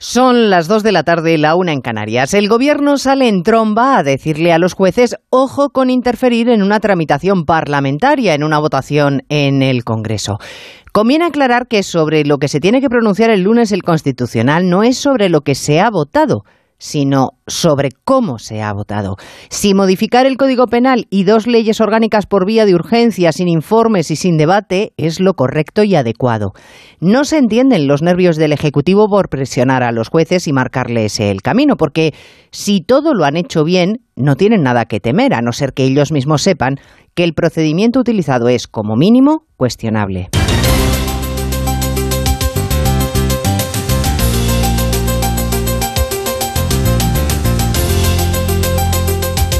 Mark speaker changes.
Speaker 1: Son las 2 de la tarde, la una en Canarias. El gobierno sale en tromba a decirle a los jueces, ojo con interferir en una tramitación parlamentaria, en una votación en el Congreso. Conviene aclarar que sobre lo que se tiene que pronunciar el lunes el Constitucional no es sobre lo que se ha votado, sino sobre cómo se ha votado. Si modificar el Código Penal y dos leyes orgánicas por vía de urgencia, sin informes y sin debate, es lo correcto y adecuado. No se entienden los nervios del Ejecutivo por presionar a los jueces y marcarles el camino, porque si todo lo han hecho bien, no tienen nada que temer, a no ser que ellos mismos sepan que el procedimiento utilizado es, como mínimo, cuestionable.